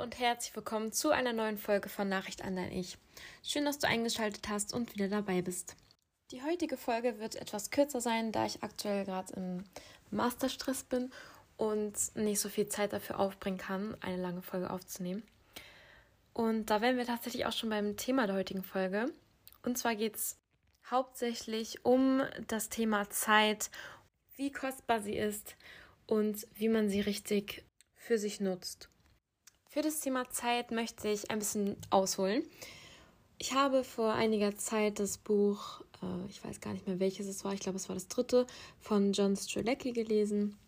und herzlich willkommen zu einer neuen Folge von Nachricht an dein Ich. Schön, dass du eingeschaltet hast und wieder dabei bist. Die heutige Folge wird etwas kürzer sein, da ich aktuell gerade im Masterstress bin und nicht so viel Zeit dafür aufbringen kann, eine lange Folge aufzunehmen. Und da wären wir tatsächlich auch schon beim Thema der heutigen Folge. Und zwar geht es hauptsächlich um das Thema Zeit, wie kostbar sie ist und wie man sie richtig für sich nutzt. Für das Thema Zeit möchte ich ein bisschen ausholen. Ich habe vor einiger Zeit das Buch, äh, ich weiß gar nicht mehr welches es war, ich glaube es war das dritte, von John Strzelecki gelesen.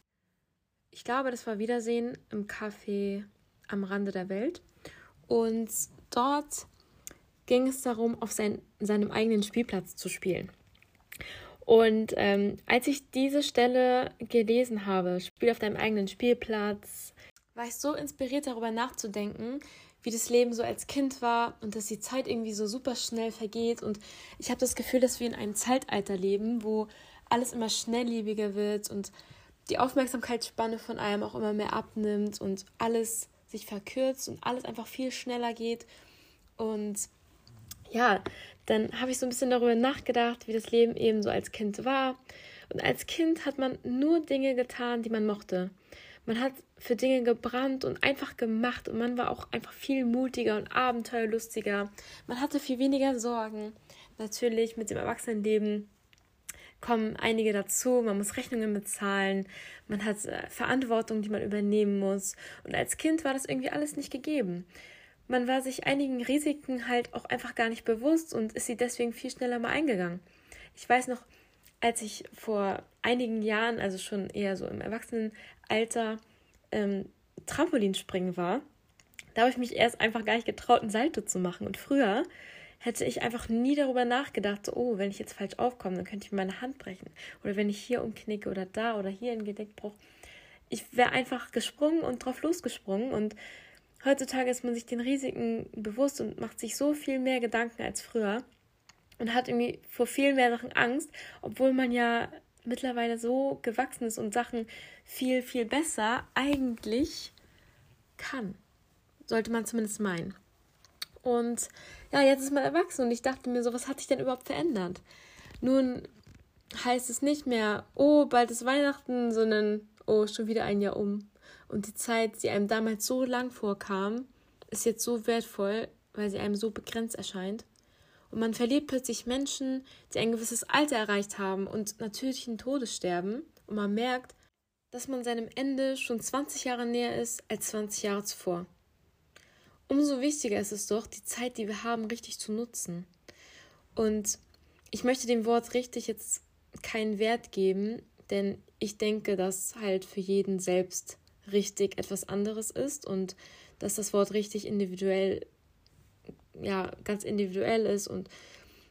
Ich glaube, das war Wiedersehen im Café am Rande der Welt. Und dort ging es darum, auf sein, seinem eigenen Spielplatz zu spielen. Und ähm, als ich diese Stelle gelesen habe, Spiel auf deinem eigenen Spielplatz, war ich so inspiriert darüber nachzudenken, wie das Leben so als Kind war und dass die Zeit irgendwie so super schnell vergeht. Und ich habe das Gefühl, dass wir in einem Zeitalter leben, wo alles immer schnelllebiger wird und die Aufmerksamkeitsspanne von einem auch immer mehr abnimmt und alles sich verkürzt und alles einfach viel schneller geht. Und ja, dann habe ich so ein bisschen darüber nachgedacht, wie das Leben eben so als Kind war. Und als Kind hat man nur Dinge getan, die man mochte. Man hat für Dinge gebrannt und einfach gemacht und man war auch einfach viel mutiger und abenteuerlustiger. Man hatte viel weniger Sorgen. Natürlich mit dem Erwachsenenleben kommen einige dazu. Man muss Rechnungen bezahlen. Man hat äh, Verantwortung, die man übernehmen muss. Und als Kind war das irgendwie alles nicht gegeben. Man war sich einigen Risiken halt auch einfach gar nicht bewusst und ist sie deswegen viel schneller mal eingegangen. Ich weiß noch, als ich vor einigen Jahren, also schon eher so im Erwachsenenalter, ähm, Trampolinspringen war, da habe ich mich erst einfach gar nicht getraut, einen Salto zu machen. Und früher hätte ich einfach nie darüber nachgedacht, so, oh, wenn ich jetzt falsch aufkomme, dann könnte ich meine Hand brechen. Oder wenn ich hier umknicke oder da oder hier einen Genickbruch. Ich wäre einfach gesprungen und drauf losgesprungen. Und heutzutage ist man sich den Risiken bewusst und macht sich so viel mehr Gedanken als früher und hat irgendwie vor viel mehr Sachen Angst, obwohl man ja mittlerweile so gewachsen ist und Sachen viel, viel besser eigentlich kann. Sollte man zumindest meinen. Und ja, jetzt ist man erwachsen und ich dachte mir so, was hat sich denn überhaupt verändert? Nun heißt es nicht mehr, oh, bald ist Weihnachten, sondern oh, schon wieder ein Jahr um. Und die Zeit, die einem damals so lang vorkam, ist jetzt so wertvoll, weil sie einem so begrenzt erscheint. Und man verliert plötzlich Menschen, die ein gewisses Alter erreicht haben und natürlichen Todes sterben. Und man merkt, dass man seinem Ende schon 20 Jahre näher ist als 20 Jahre zuvor. Umso wichtiger ist es doch, die Zeit, die wir haben, richtig zu nutzen. Und ich möchte dem Wort richtig jetzt keinen Wert geben, denn ich denke, dass halt für jeden selbst richtig etwas anderes ist und dass das Wort richtig individuell ja ganz individuell ist und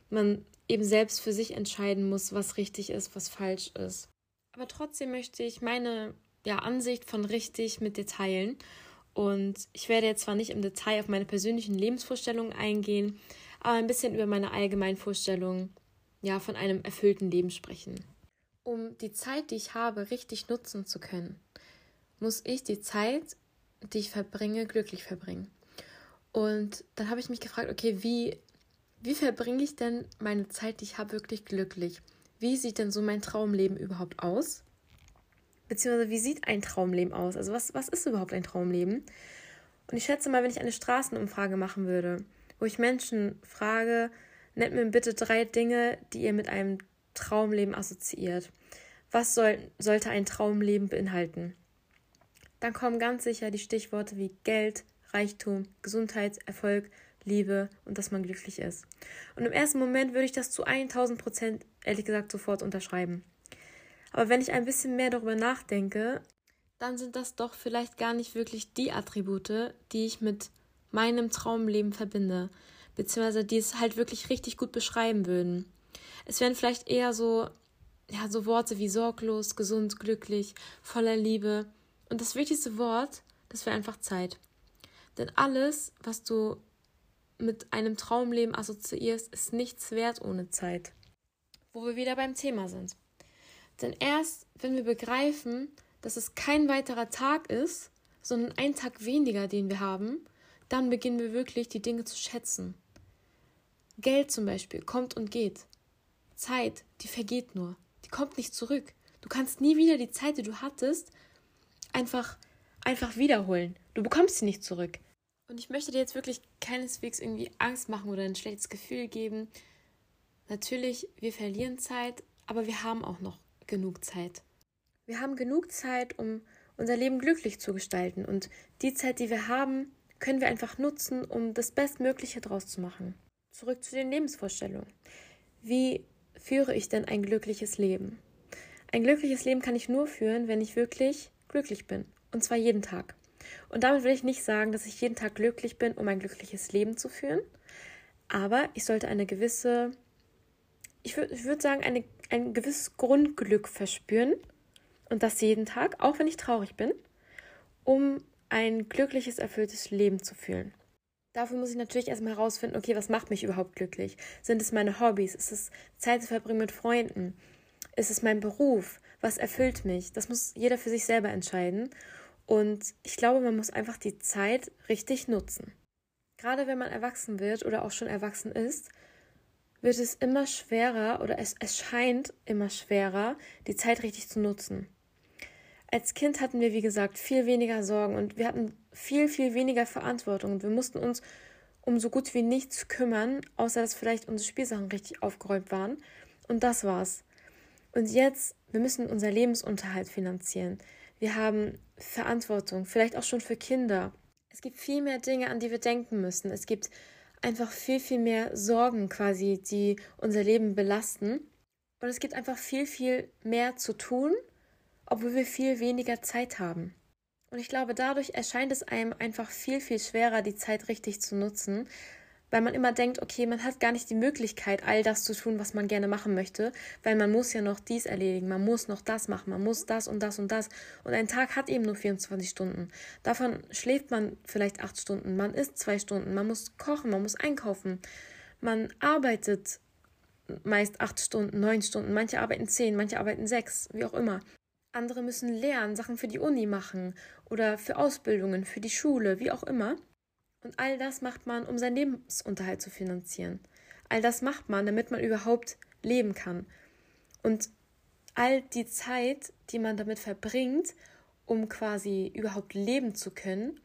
man eben selbst für sich entscheiden muss, was richtig ist, was falsch ist. Aber trotzdem möchte ich meine ja, Ansicht von richtig mit dir teilen. Und ich werde jetzt zwar nicht im Detail auf meine persönlichen Lebensvorstellungen eingehen, aber ein bisschen über meine allgemeinen Vorstellungen ja, von einem erfüllten Leben sprechen. Um die Zeit, die ich habe, richtig nutzen zu können, muss ich die Zeit, die ich verbringe, glücklich verbringen. Und dann habe ich mich gefragt, okay, wie, wie verbringe ich denn meine Zeit, die ich habe, wirklich glücklich? Wie sieht denn so mein Traumleben überhaupt aus? Beziehungsweise wie sieht ein Traumleben aus? Also was, was ist überhaupt ein Traumleben? Und ich schätze mal, wenn ich eine Straßenumfrage machen würde, wo ich Menschen frage, nennt mir bitte drei Dinge, die ihr mit einem Traumleben assoziiert. Was soll, sollte ein Traumleben beinhalten? Dann kommen ganz sicher die Stichworte wie Geld, Reichtum, Gesundheit, Erfolg, Liebe und dass man glücklich ist. Und im ersten Moment würde ich das zu 1000 Prozent, ehrlich gesagt, sofort unterschreiben. Aber wenn ich ein bisschen mehr darüber nachdenke, dann sind das doch vielleicht gar nicht wirklich die Attribute, die ich mit meinem Traumleben verbinde, beziehungsweise die es halt wirklich richtig gut beschreiben würden. Es wären vielleicht eher so, ja, so Worte wie sorglos, gesund, glücklich, voller Liebe. Und das wichtigste Wort, das wäre einfach Zeit. Denn alles, was du mit einem Traumleben assoziierst, ist nichts wert ohne Zeit. Wo wir wieder beim Thema sind. Denn erst, wenn wir begreifen, dass es kein weiterer Tag ist, sondern ein Tag weniger, den wir haben, dann beginnen wir wirklich die Dinge zu schätzen. Geld zum Beispiel kommt und geht. Zeit, die vergeht nur. Die kommt nicht zurück. Du kannst nie wieder die Zeit, die du hattest, einfach, einfach wiederholen. Du bekommst sie nicht zurück. Und ich möchte dir jetzt wirklich keineswegs irgendwie Angst machen oder ein schlechtes Gefühl geben. Natürlich, wir verlieren Zeit, aber wir haben auch noch genug Zeit. Wir haben genug Zeit, um unser Leben glücklich zu gestalten. Und die Zeit, die wir haben, können wir einfach nutzen, um das Bestmögliche daraus zu machen. Zurück zu den Lebensvorstellungen. Wie führe ich denn ein glückliches Leben? Ein glückliches Leben kann ich nur führen, wenn ich wirklich glücklich bin. Und zwar jeden Tag. Und damit will ich nicht sagen, dass ich jeden Tag glücklich bin, um ein glückliches Leben zu führen. Aber ich sollte eine gewisse, ich würde ich würd sagen, eine, ein gewisses Grundglück verspüren. Und das jeden Tag, auch wenn ich traurig bin, um ein glückliches, erfülltes Leben zu fühlen. Dafür muss ich natürlich erstmal herausfinden, okay, was macht mich überhaupt glücklich? Sind es meine Hobbys? Ist es Zeit zu verbringen mit Freunden? Ist es mein Beruf? Was erfüllt mich? Das muss jeder für sich selber entscheiden. Und ich glaube, man muss einfach die Zeit richtig nutzen. Gerade wenn man erwachsen wird oder auch schon erwachsen ist, wird es immer schwerer oder es, es scheint immer schwerer, die Zeit richtig zu nutzen. Als Kind hatten wir, wie gesagt, viel weniger Sorgen und wir hatten viel, viel weniger Verantwortung. Und wir mussten uns um so gut wie nichts kümmern, außer dass vielleicht unsere Spielsachen richtig aufgeräumt waren. Und das war's. Und jetzt, wir müssen unser Lebensunterhalt finanzieren. Wir haben Verantwortung, vielleicht auch schon für Kinder. Es gibt viel mehr Dinge, an die wir denken müssen. Es gibt einfach viel, viel mehr Sorgen quasi, die unser Leben belasten. Und es gibt einfach viel, viel mehr zu tun obwohl wir viel weniger Zeit haben. Und ich glaube, dadurch erscheint es einem einfach viel, viel schwerer, die Zeit richtig zu nutzen, weil man immer denkt, okay, man hat gar nicht die Möglichkeit, all das zu tun, was man gerne machen möchte, weil man muss ja noch dies erledigen, man muss noch das machen, man muss das und das und das. Und ein Tag hat eben nur 24 Stunden. Davon schläft man vielleicht acht Stunden, man isst zwei Stunden, man muss kochen, man muss einkaufen, man arbeitet meist acht Stunden, neun Stunden, manche arbeiten zehn, manche arbeiten sechs, wie auch immer. Andere müssen lernen, Sachen für die Uni machen oder für Ausbildungen, für die Schule, wie auch immer. Und all das macht man, um seinen Lebensunterhalt zu finanzieren. All das macht man, damit man überhaupt leben kann. Und all die Zeit, die man damit verbringt, um quasi überhaupt leben zu können,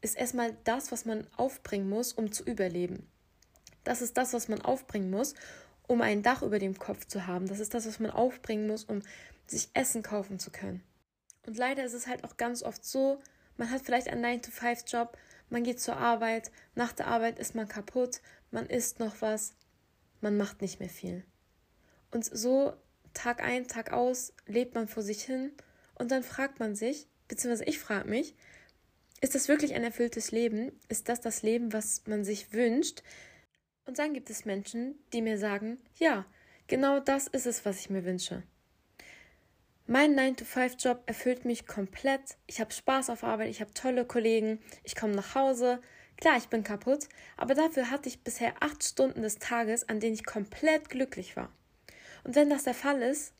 ist erstmal das, was man aufbringen muss, um zu überleben. Das ist das, was man aufbringen muss, um ein Dach über dem Kopf zu haben. Das ist das, was man aufbringen muss, um sich Essen kaufen zu können. Und leider ist es halt auch ganz oft so, man hat vielleicht einen 9-to-5-Job, man geht zur Arbeit, nach der Arbeit ist man kaputt, man isst noch was, man macht nicht mehr viel. Und so Tag ein, Tag aus lebt man vor sich hin und dann fragt man sich, beziehungsweise ich frage mich, ist das wirklich ein erfülltes Leben? Ist das das Leben, was man sich wünscht? Und dann gibt es Menschen, die mir sagen, ja, genau das ist es, was ich mir wünsche. Mein 9-to-5-Job erfüllt mich komplett. Ich habe Spaß auf Arbeit, ich habe tolle Kollegen, ich komme nach Hause. Klar, ich bin kaputt, aber dafür hatte ich bisher acht Stunden des Tages, an denen ich komplett glücklich war. Und wenn das der Fall ist,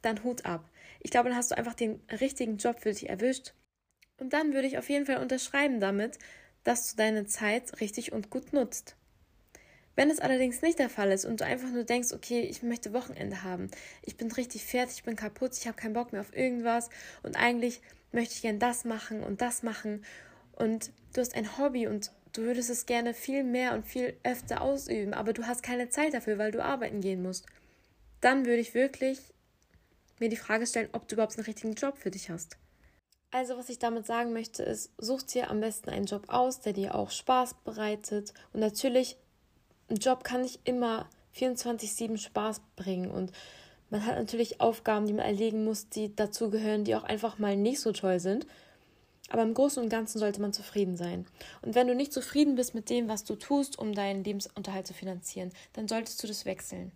dann Hut ab. Ich glaube, dann hast du einfach den richtigen Job für dich erwischt. Und dann würde ich auf jeden Fall unterschreiben damit, dass du deine Zeit richtig und gut nutzt. Wenn es allerdings nicht der Fall ist und du einfach nur denkst, okay, ich möchte Wochenende haben, ich bin richtig fertig, ich bin kaputt, ich habe keinen Bock mehr auf irgendwas und eigentlich möchte ich gern das machen und das machen und du hast ein Hobby und du würdest es gerne viel mehr und viel öfter ausüben, aber du hast keine Zeit dafür, weil du arbeiten gehen musst, dann würde ich wirklich mir die Frage stellen, ob du überhaupt einen richtigen Job für dich hast. Also, was ich damit sagen möchte, ist, such dir am besten einen Job aus, der dir auch Spaß bereitet. Und natürlich ein Job kann nicht immer 24-7 Spaß bringen und man hat natürlich Aufgaben, die man erlegen muss, die dazugehören, die auch einfach mal nicht so toll sind. Aber im Großen und Ganzen sollte man zufrieden sein. Und wenn du nicht zufrieden bist mit dem, was du tust, um deinen Lebensunterhalt zu finanzieren, dann solltest du das wechseln.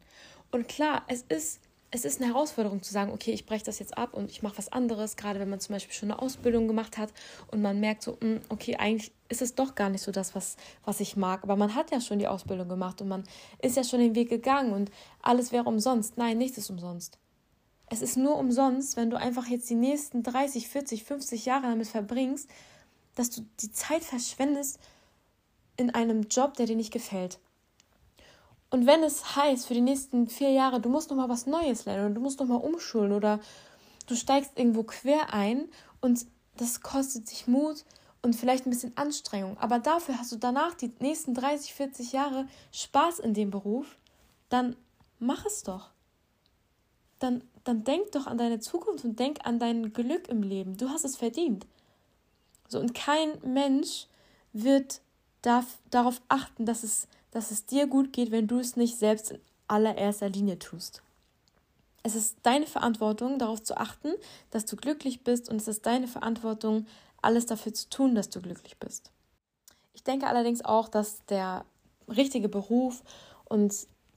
Und klar, es ist es ist eine Herausforderung zu sagen, okay, ich breche das jetzt ab und ich mache was anderes, gerade wenn man zum Beispiel schon eine Ausbildung gemacht hat und man merkt so, hm, okay, eigentlich ist es doch gar nicht so das, was, was ich mag. Aber man hat ja schon die Ausbildung gemacht und man ist ja schon den Weg gegangen und alles wäre umsonst. Nein, nichts ist umsonst. Es ist nur umsonst, wenn du einfach jetzt die nächsten 30, 40, 50 Jahre damit verbringst, dass du die Zeit verschwendest in einem Job, der dir nicht gefällt. Und wenn es heißt, für die nächsten vier Jahre, du musst noch mal was Neues lernen oder du musst noch mal umschulen oder du steigst irgendwo quer ein und das kostet sich Mut und vielleicht ein bisschen Anstrengung, aber dafür hast du danach die nächsten 30, 40 Jahre Spaß in dem Beruf, dann mach es doch. Dann, dann denk doch an deine Zukunft und denk an dein Glück im Leben. Du hast es verdient. So, und kein Mensch wird darf, darauf achten, dass es, dass es dir gut geht, wenn du es nicht selbst in allererster Linie tust. Es ist deine Verantwortung, darauf zu achten, dass du glücklich bist und es ist deine Verantwortung, alles dafür zu tun, dass du glücklich bist. Ich denke allerdings auch, dass der richtige Beruf und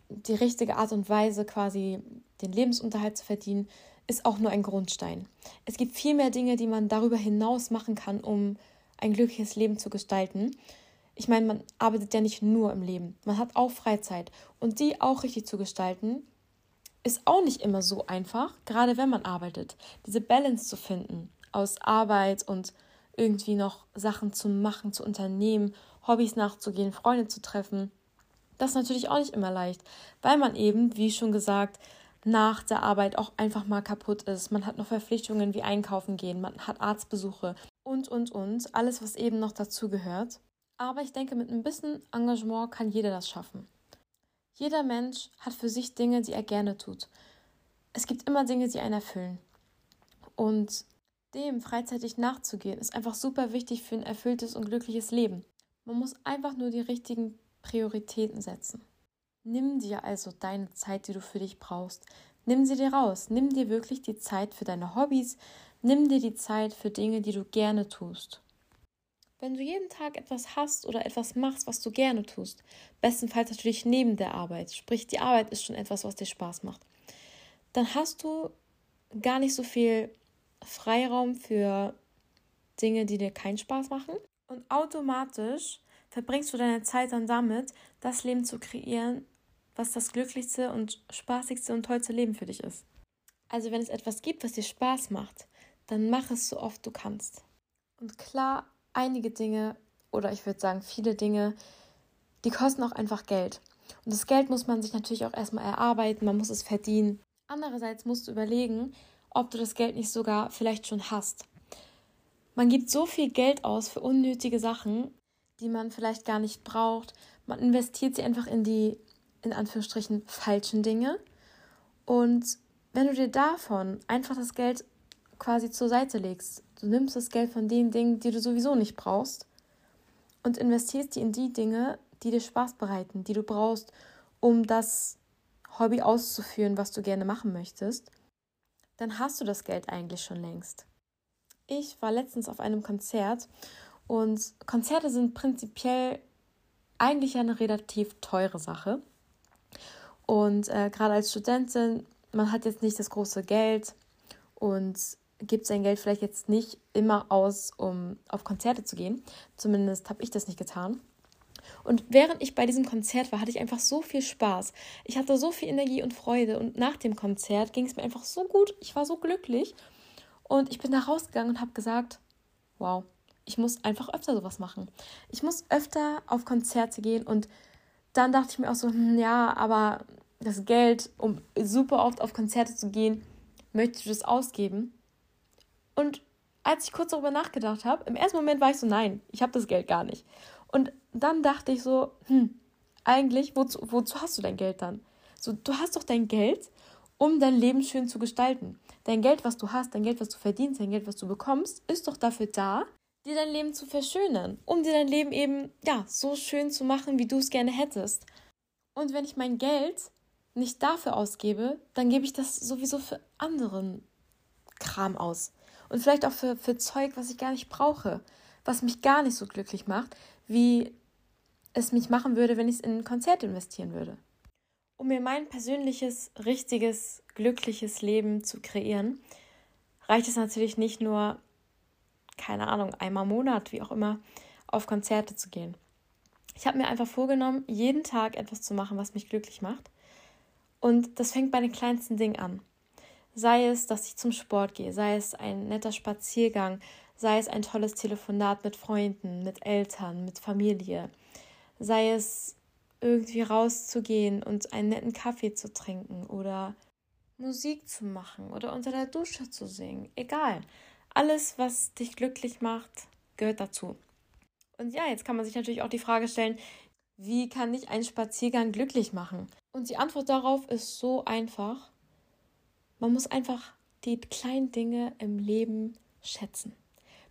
die richtige Art und Weise, quasi den Lebensunterhalt zu verdienen, ist auch nur ein Grundstein. Es gibt viel mehr Dinge, die man darüber hinaus machen kann, um ein glückliches Leben zu gestalten. Ich meine, man arbeitet ja nicht nur im Leben, man hat auch Freizeit und die auch richtig zu gestalten, ist auch nicht immer so einfach, gerade wenn man arbeitet. Diese Balance zu finden aus Arbeit und irgendwie noch Sachen zu machen, zu unternehmen, Hobbys nachzugehen, Freunde zu treffen. Das ist natürlich auch nicht immer leicht, weil man eben, wie schon gesagt, nach der Arbeit auch einfach mal kaputt ist. Man hat noch Verpflichtungen wie einkaufen gehen, man hat Arztbesuche und, und, und. Alles, was eben noch dazu gehört. Aber ich denke, mit ein bisschen Engagement kann jeder das schaffen. Jeder Mensch hat für sich Dinge, die er gerne tut. Es gibt immer Dinge, die einen erfüllen. Und dem freizeitig nachzugehen, ist einfach super wichtig für ein erfülltes und glückliches Leben. Man muss einfach nur die richtigen Prioritäten setzen. Nimm dir also deine Zeit, die du für dich brauchst. Nimm sie dir raus. Nimm dir wirklich die Zeit für deine Hobbys. Nimm dir die Zeit für Dinge, die du gerne tust. Wenn du jeden Tag etwas hast oder etwas machst, was du gerne tust, bestenfalls natürlich neben der Arbeit, sprich die Arbeit ist schon etwas, was dir Spaß macht, dann hast du gar nicht so viel Freiraum für Dinge, die dir keinen Spaß machen. Und automatisch verbringst du deine Zeit dann damit, das Leben zu kreieren, was das glücklichste und spaßigste und tollste Leben für dich ist. Also wenn es etwas gibt, was dir Spaß macht, dann mach es so oft du kannst. Und klar, einige Dinge oder ich würde sagen viele Dinge, die kosten auch einfach Geld. Und das Geld muss man sich natürlich auch erstmal erarbeiten, man muss es verdienen. Andererseits musst du überlegen, ob du das Geld nicht sogar vielleicht schon hast. Man gibt so viel Geld aus für unnötige Sachen, die man vielleicht gar nicht braucht. Man investiert sie einfach in die, in Anführungsstrichen, falschen Dinge. Und wenn du dir davon einfach das Geld quasi zur Seite legst, du nimmst das Geld von den Dingen, die du sowieso nicht brauchst, und investierst die in die Dinge, die dir Spaß bereiten, die du brauchst, um das Hobby auszuführen, was du gerne machen möchtest, dann hast du das Geld eigentlich schon längst. Ich war letztens auf einem Konzert und Konzerte sind prinzipiell eigentlich eine relativ teure Sache. Und äh, gerade als Studentin, man hat jetzt nicht das große Geld und gibt sein Geld vielleicht jetzt nicht immer aus, um auf Konzerte zu gehen. Zumindest habe ich das nicht getan. Und während ich bei diesem Konzert war, hatte ich einfach so viel Spaß. Ich hatte so viel Energie und Freude. Und nach dem Konzert ging es mir einfach so gut. Ich war so glücklich. Und ich bin da rausgegangen und habe gesagt, wow, ich muss einfach öfter sowas machen. Ich muss öfter auf Konzerte gehen. Und dann dachte ich mir auch so, hm, ja, aber das Geld, um super oft auf Konzerte zu gehen, möchtest du das ausgeben? Und als ich kurz darüber nachgedacht habe, im ersten Moment war ich so, nein, ich habe das Geld gar nicht. Und dann dachte ich so, hm, eigentlich, wozu, wozu hast du dein Geld dann? So, du hast doch dein Geld, um dein Leben schön zu gestalten. Dein Geld, was du hast, dein Geld, was du verdienst, dein Geld, was du bekommst, ist doch dafür da, dir dein Leben zu verschönern, um dir dein Leben eben, ja, so schön zu machen, wie du es gerne hättest. Und wenn ich mein Geld nicht dafür ausgebe, dann gebe ich das sowieso für anderen Kram aus. Und vielleicht auch für, für Zeug, was ich gar nicht brauche, was mich gar nicht so glücklich macht, wie es mich machen würde, wenn ich es in ein Konzert investieren würde. Um mir mein persönliches, richtiges, glückliches Leben zu kreieren, reicht es natürlich nicht nur, keine Ahnung, einmal im Monat, wie auch immer, auf Konzerte zu gehen. Ich habe mir einfach vorgenommen, jeden Tag etwas zu machen, was mich glücklich macht. Und das fängt bei den kleinsten Dingen an. Sei es, dass ich zum Sport gehe, sei es ein netter Spaziergang, sei es ein tolles Telefonat mit Freunden, mit Eltern, mit Familie, Sei es irgendwie rauszugehen und einen netten Kaffee zu trinken oder Musik zu machen oder unter der Dusche zu singen. Egal. Alles, was dich glücklich macht, gehört dazu. Und ja, jetzt kann man sich natürlich auch die Frage stellen, wie kann ich einen Spaziergang glücklich machen? Und die Antwort darauf ist so einfach. Man muss einfach die kleinen Dinge im Leben schätzen.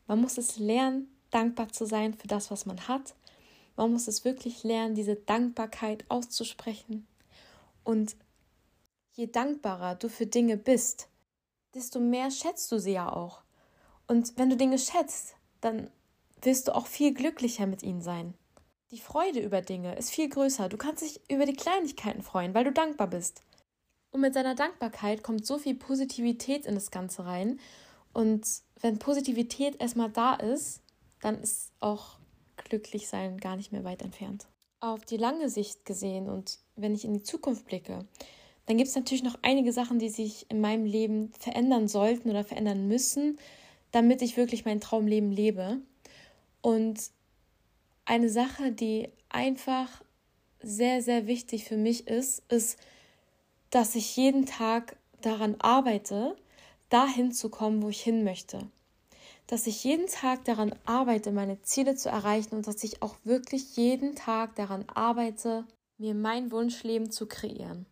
Man muss es lernen, dankbar zu sein für das, was man hat. Man muss es wirklich lernen, diese Dankbarkeit auszusprechen. Und je dankbarer du für Dinge bist, desto mehr schätzt du sie ja auch. Und wenn du Dinge schätzt, dann wirst du auch viel glücklicher mit ihnen sein. Die Freude über Dinge ist viel größer. Du kannst dich über die Kleinigkeiten freuen, weil du dankbar bist. Und mit seiner Dankbarkeit kommt so viel Positivität in das Ganze rein. Und wenn Positivität erstmal da ist, dann ist auch glücklich sein gar nicht mehr weit entfernt. Auf die lange Sicht gesehen und wenn ich in die Zukunft blicke, dann gibt es natürlich noch einige Sachen, die sich in meinem Leben verändern sollten oder verändern müssen, damit ich wirklich mein Traumleben lebe. Und eine Sache, die einfach sehr, sehr wichtig für mich ist, ist, dass ich jeden Tag daran arbeite, dahin zu kommen, wo ich hin möchte. Dass ich jeden Tag daran arbeite, meine Ziele zu erreichen und dass ich auch wirklich jeden Tag daran arbeite, mir mein Wunschleben zu kreieren.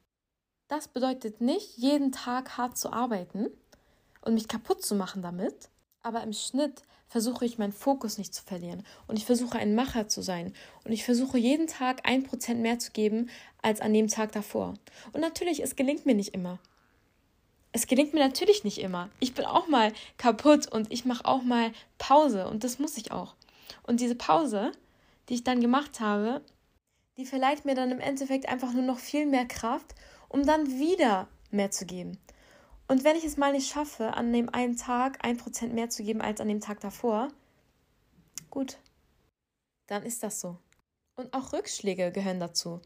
Das bedeutet nicht, jeden Tag hart zu arbeiten und mich kaputt zu machen damit, aber im Schnitt versuche ich meinen Fokus nicht zu verlieren und ich versuche ein Macher zu sein und ich versuche jeden Tag ein Prozent mehr zu geben als an dem Tag davor. Und natürlich, es gelingt mir nicht immer. Es gelingt mir natürlich nicht immer. Ich bin auch mal kaputt und ich mache auch mal Pause und das muss ich auch. Und diese Pause, die ich dann gemacht habe, die verleiht mir dann im Endeffekt einfach nur noch viel mehr Kraft, um dann wieder mehr zu geben. Und wenn ich es mal nicht schaffe, an dem einen Tag ein Prozent mehr zu geben als an dem Tag davor, gut, dann ist das so. Und auch Rückschläge gehören dazu.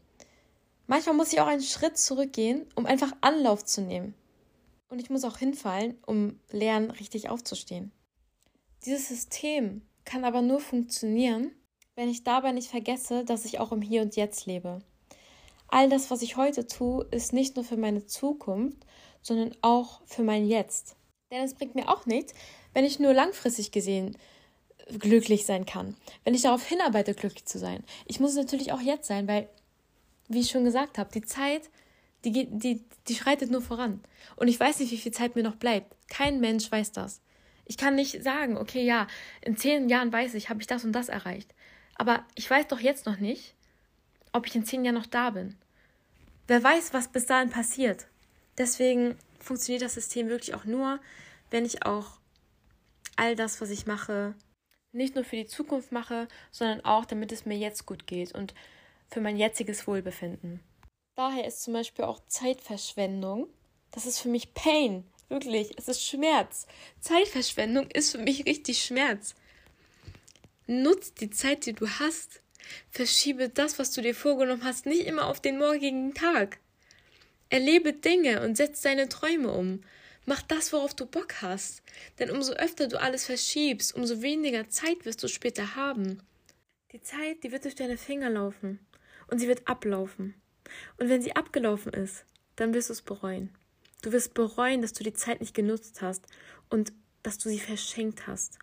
Manchmal muss ich auch einen Schritt zurückgehen, um einfach Anlauf zu nehmen. Und ich muss auch hinfallen, um lernen, richtig aufzustehen. Dieses System kann aber nur funktionieren, wenn ich dabei nicht vergesse, dass ich auch im Hier und Jetzt lebe. All das, was ich heute tue, ist nicht nur für meine Zukunft, sondern auch für mein Jetzt. Denn es bringt mir auch nichts, wenn ich nur langfristig gesehen glücklich sein kann. Wenn ich darauf hinarbeite, glücklich zu sein. Ich muss es natürlich auch jetzt sein, weil, wie ich schon gesagt habe, die Zeit, die, die, die schreitet nur voran. Und ich weiß nicht, wie viel Zeit mir noch bleibt. Kein Mensch weiß das. Ich kann nicht sagen, okay, ja, in zehn Jahren weiß ich, habe ich das und das erreicht. Aber ich weiß doch jetzt noch nicht, ob ich in zehn Jahren noch da bin. Wer weiß, was bis dahin passiert. Deswegen funktioniert das System wirklich auch nur, wenn ich auch all das, was ich mache, nicht nur für die Zukunft mache, sondern auch, damit es mir jetzt gut geht und für mein jetziges Wohlbefinden. Daher ist zum Beispiel auch Zeitverschwendung, das ist für mich Pain, wirklich, es ist Schmerz. Zeitverschwendung ist für mich richtig Schmerz. Nutz die Zeit, die du hast. Verschiebe das, was du dir vorgenommen hast, nicht immer auf den morgigen Tag. Erlebe Dinge und setz deine Träume um. Mach das, worauf du Bock hast. Denn umso öfter du alles verschiebst, umso weniger Zeit wirst du später haben. Die Zeit, die wird durch deine Finger laufen. Und sie wird ablaufen. Und wenn sie abgelaufen ist, dann wirst du es bereuen. Du wirst bereuen, dass du die Zeit nicht genutzt hast und dass du sie verschenkt hast.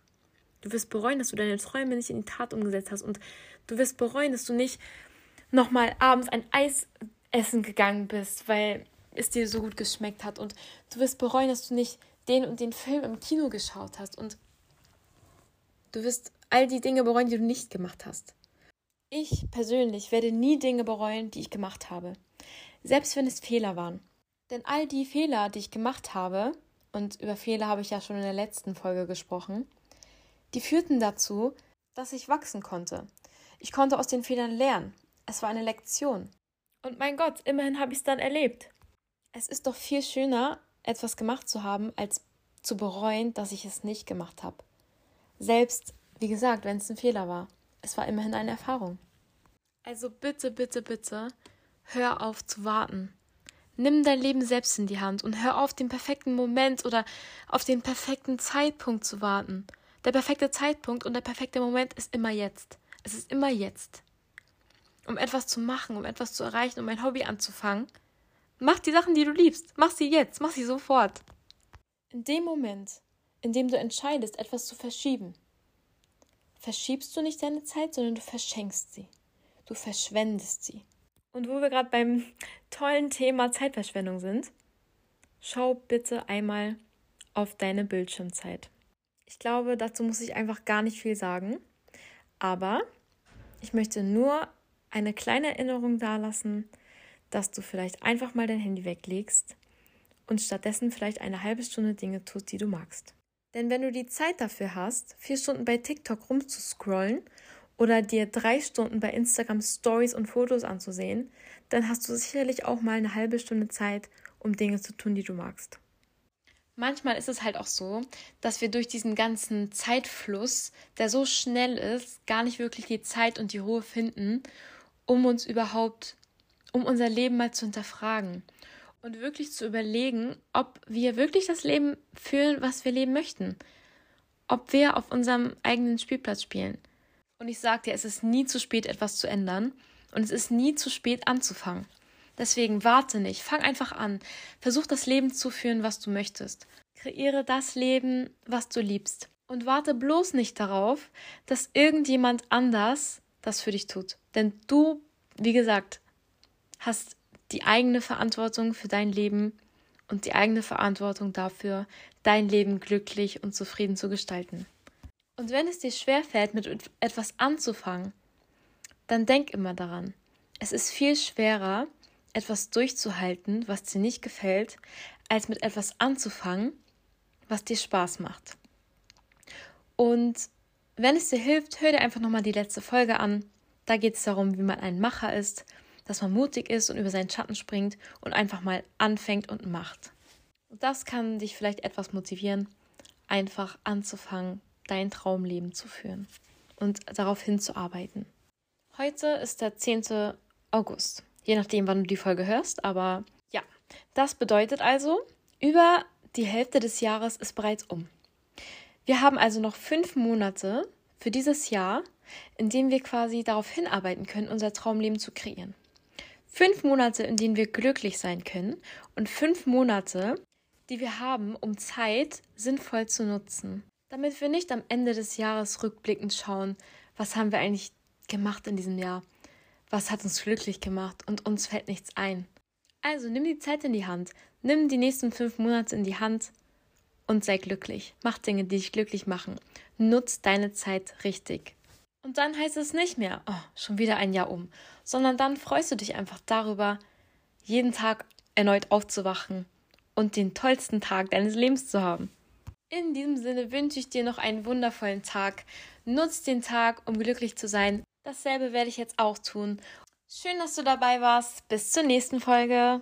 Du wirst bereuen, dass du deine Träume nicht in die Tat umgesetzt hast. Und du wirst bereuen, dass du nicht nochmal abends ein Eis essen gegangen bist, weil es dir so gut geschmeckt hat. Und du wirst bereuen, dass du nicht den und den Film im Kino geschaut hast. Und du wirst all die Dinge bereuen, die du nicht gemacht hast. Ich persönlich werde nie Dinge bereuen, die ich gemacht habe. Selbst wenn es Fehler waren. Denn all die Fehler, die ich gemacht habe, und über Fehler habe ich ja schon in der letzten Folge gesprochen, die führten dazu, dass ich wachsen konnte. Ich konnte aus den Fehlern lernen. Es war eine Lektion. Und mein Gott, immerhin habe ich es dann erlebt. Es ist doch viel schöner, etwas gemacht zu haben, als zu bereuen, dass ich es nicht gemacht habe. Selbst, wie gesagt, wenn es ein Fehler war. Es war immerhin eine Erfahrung. Also bitte, bitte, bitte, hör auf zu warten. Nimm dein Leben selbst in die Hand und hör auf, den perfekten Moment oder auf den perfekten Zeitpunkt zu warten. Der perfekte Zeitpunkt und der perfekte Moment ist immer jetzt. Es ist immer jetzt. um etwas zu machen, um etwas zu erreichen, um ein Hobby anzufangen, mach die Sachen, die du liebst. Mach sie jetzt, mach sie sofort. In dem Moment, in dem du entscheidest, etwas zu verschieben, verschiebst du nicht deine Zeit, sondern du verschenkst sie. Du verschwendest sie. Und wo wir gerade beim tollen Thema Zeitverschwendung sind, schau bitte einmal auf deine Bildschirmzeit. Ich glaube, dazu muss ich einfach gar nicht viel sagen. Aber ich möchte nur eine kleine Erinnerung dalassen, dass du vielleicht einfach mal dein Handy weglegst und stattdessen vielleicht eine halbe Stunde Dinge tust, die du magst. Denn wenn du die Zeit dafür hast, vier Stunden bei TikTok rumzuscrollen oder dir drei Stunden bei Instagram Stories und Fotos anzusehen, dann hast du sicherlich auch mal eine halbe Stunde Zeit, um Dinge zu tun, die du magst. Manchmal ist es halt auch so, dass wir durch diesen ganzen Zeitfluss, der so schnell ist, gar nicht wirklich die Zeit und die Ruhe finden, um uns überhaupt, um unser Leben mal zu hinterfragen und wirklich zu überlegen, ob wir wirklich das Leben führen, was wir leben möchten. Ob wir auf unserem eigenen Spielplatz spielen. Und ich sage dir, es ist nie zu spät, etwas zu ändern. Und es ist nie zu spät anzufangen. Deswegen warte nicht, fang einfach an. Versuch das Leben zu führen, was du möchtest. Kreiere das Leben, was du liebst. Und warte bloß nicht darauf, dass irgendjemand anders das für dich tut. Denn du, wie gesagt, hast die eigene Verantwortung für dein Leben und die eigene Verantwortung dafür, dein Leben glücklich und zufrieden zu gestalten. Und wenn es dir schwerfällt, mit etwas anzufangen, dann denk immer daran. Es ist viel schwerer, etwas durchzuhalten, was dir nicht gefällt, als mit etwas anzufangen, was dir Spaß macht. Und wenn es dir hilft, hör dir einfach nochmal die letzte Folge an. Da geht es darum, wie man ein Macher ist, dass man mutig ist und über seinen Schatten springt und einfach mal anfängt und macht. Das kann dich vielleicht etwas motivieren, einfach anzufangen, dein Traumleben zu führen und darauf hinzuarbeiten. Heute ist der 10. August je nachdem, wann du die Folge hörst. Aber ja, das bedeutet also, über die Hälfte des Jahres ist bereits um. Wir haben also noch fünf Monate für dieses Jahr, in denen wir quasi darauf hinarbeiten können, unser Traumleben zu kreieren. Fünf Monate, in denen wir glücklich sein können und fünf Monate, die wir haben, um Zeit sinnvoll zu nutzen. Damit wir nicht am Ende des Jahres rückblickend schauen, was haben wir eigentlich gemacht in diesem Jahr, was hat uns glücklich gemacht und uns fällt nichts ein. Also nimm die Zeit in die Hand, nimm die nächsten fünf Monate in die Hand und sei glücklich. Mach Dinge, die dich glücklich machen. Nutz deine Zeit richtig. Und dann heißt es nicht mehr, oh, schon wieder ein Jahr um, sondern dann freust du dich einfach darüber, jeden Tag erneut aufzuwachen und den tollsten Tag deines Lebens zu haben. In diesem Sinne wünsche ich dir noch einen wundervollen Tag. Nutz den Tag, um glücklich zu sein. Dasselbe werde ich jetzt auch tun. Schön, dass du dabei warst. Bis zur nächsten Folge.